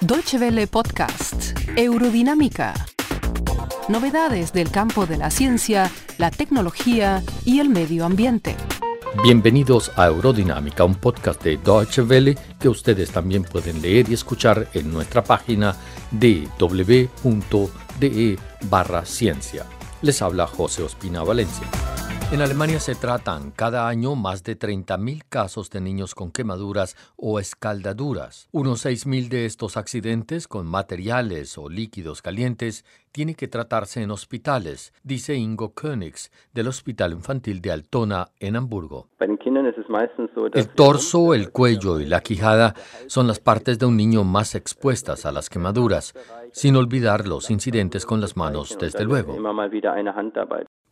Deutsche Welle Podcast, Eurodinámica. Novedades del campo de la ciencia, la tecnología y el medio ambiente. Bienvenidos a Eurodinámica, un podcast de Deutsche Welle que ustedes también pueden leer y escuchar en nuestra página www.de barra ciencia. Les habla José Ospina Valencia. En Alemania se tratan cada año más de 30.000 casos de niños con quemaduras o escaldaduras. Unos 6.000 de estos accidentes con materiales o líquidos calientes tienen que tratarse en hospitales, dice Ingo Königs del Hospital Infantil de Altona en Hamburgo. El torso, el cuello y la quijada son las partes de un niño más expuestas a las quemaduras, sin olvidar los incidentes con las manos, desde luego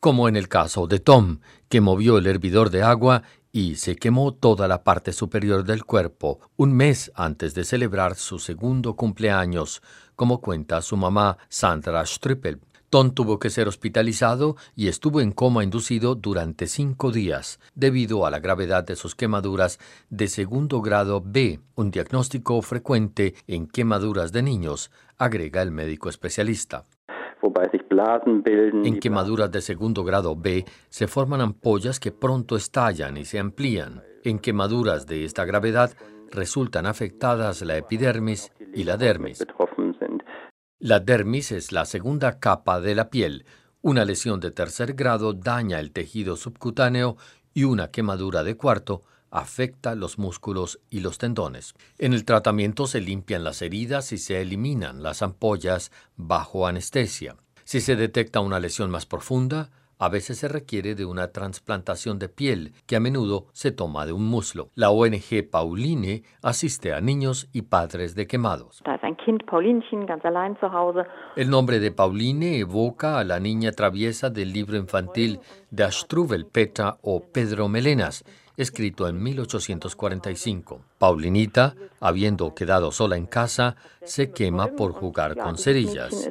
como en el caso de Tom, que movió el hervidor de agua y se quemó toda la parte superior del cuerpo un mes antes de celebrar su segundo cumpleaños, como cuenta su mamá Sandra Strippel. Tom tuvo que ser hospitalizado y estuvo en coma inducido durante cinco días debido a la gravedad de sus quemaduras de segundo grado B, un diagnóstico frecuente en quemaduras de niños, agrega el médico especialista. En quemaduras de segundo grado B se forman ampollas que pronto estallan y se amplían. En quemaduras de esta gravedad resultan afectadas la epidermis y la dermis. La dermis es la segunda capa de la piel. Una lesión de tercer grado daña el tejido subcutáneo y una quemadura de cuarto afecta los músculos y los tendones. En el tratamiento se limpian las heridas y se eliminan las ampollas bajo anestesia. Si se detecta una lesión más profunda, a veces se requiere de una trasplantación de piel, que a menudo se toma de un muslo. La ONG Pauline asiste a niños y padres de quemados. El nombre de Pauline evoca a la niña traviesa del libro infantil de Astruvel Petra o Pedro Melenas, escrito en 1845. Paulinita, habiendo quedado sola en casa, se quema por jugar con cerillas.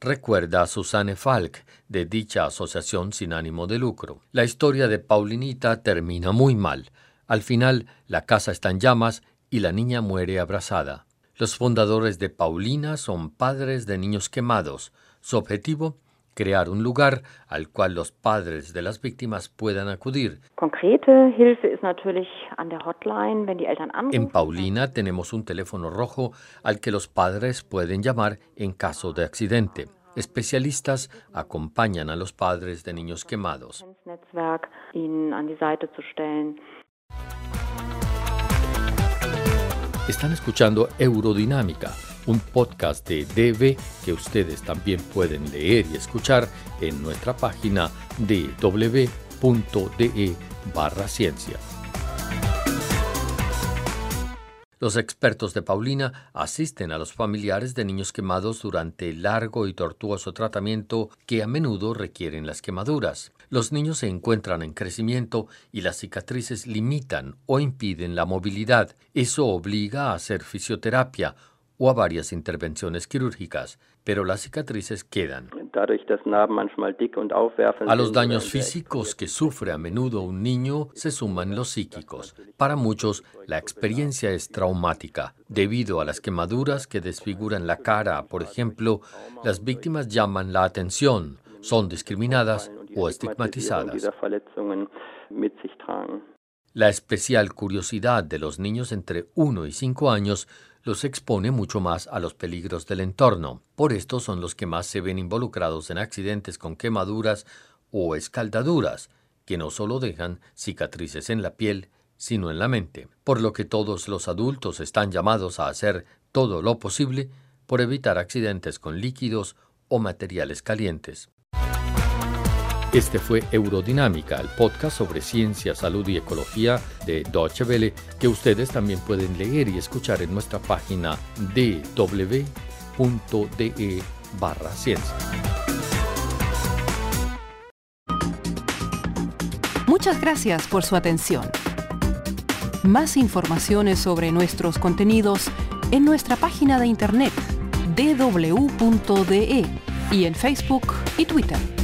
Recuerda a Susanne Falk, de dicha asociación sin ánimo de lucro. La historia de Paulinita termina muy mal. Al final, la casa está en llamas y la niña muere abrazada. Los fundadores de Paulina son padres de niños quemados. Su objetivo, crear un lugar al cual los padres de las víctimas puedan acudir. En Paulina tenemos un teléfono rojo al que los padres pueden llamar en caso de accidente. Especialistas acompañan a los padres de niños quemados. Están escuchando Eurodinámica un podcast de DV que ustedes también pueden leer y escuchar en nuestra página de www.de barra ciencia. Los expertos de Paulina asisten a los familiares de niños quemados durante el largo y tortuoso tratamiento que a menudo requieren las quemaduras. Los niños se encuentran en crecimiento y las cicatrices limitan o impiden la movilidad. Eso obliga a hacer fisioterapia o a varias intervenciones quirúrgicas, pero las cicatrices quedan. A los daños físicos que sufre a menudo un niño se suman los psíquicos. Para muchos, la experiencia es traumática. Debido a las quemaduras que desfiguran la cara, por ejemplo, las víctimas llaman la atención, son discriminadas o estigmatizadas. La especial curiosidad de los niños entre 1 y 5 años los expone mucho más a los peligros del entorno. Por esto son los que más se ven involucrados en accidentes con quemaduras o escaldaduras, que no solo dejan cicatrices en la piel, sino en la mente, por lo que todos los adultos están llamados a hacer todo lo posible por evitar accidentes con líquidos o materiales calientes. Este fue Eurodinámica, el podcast sobre ciencia, salud y ecología de Deutsche Welle, que ustedes también pueden leer y escuchar en nuestra página www.de barra ciencia. Muchas gracias por su atención. Más informaciones sobre nuestros contenidos en nuestra página de internet www.de y en Facebook y Twitter.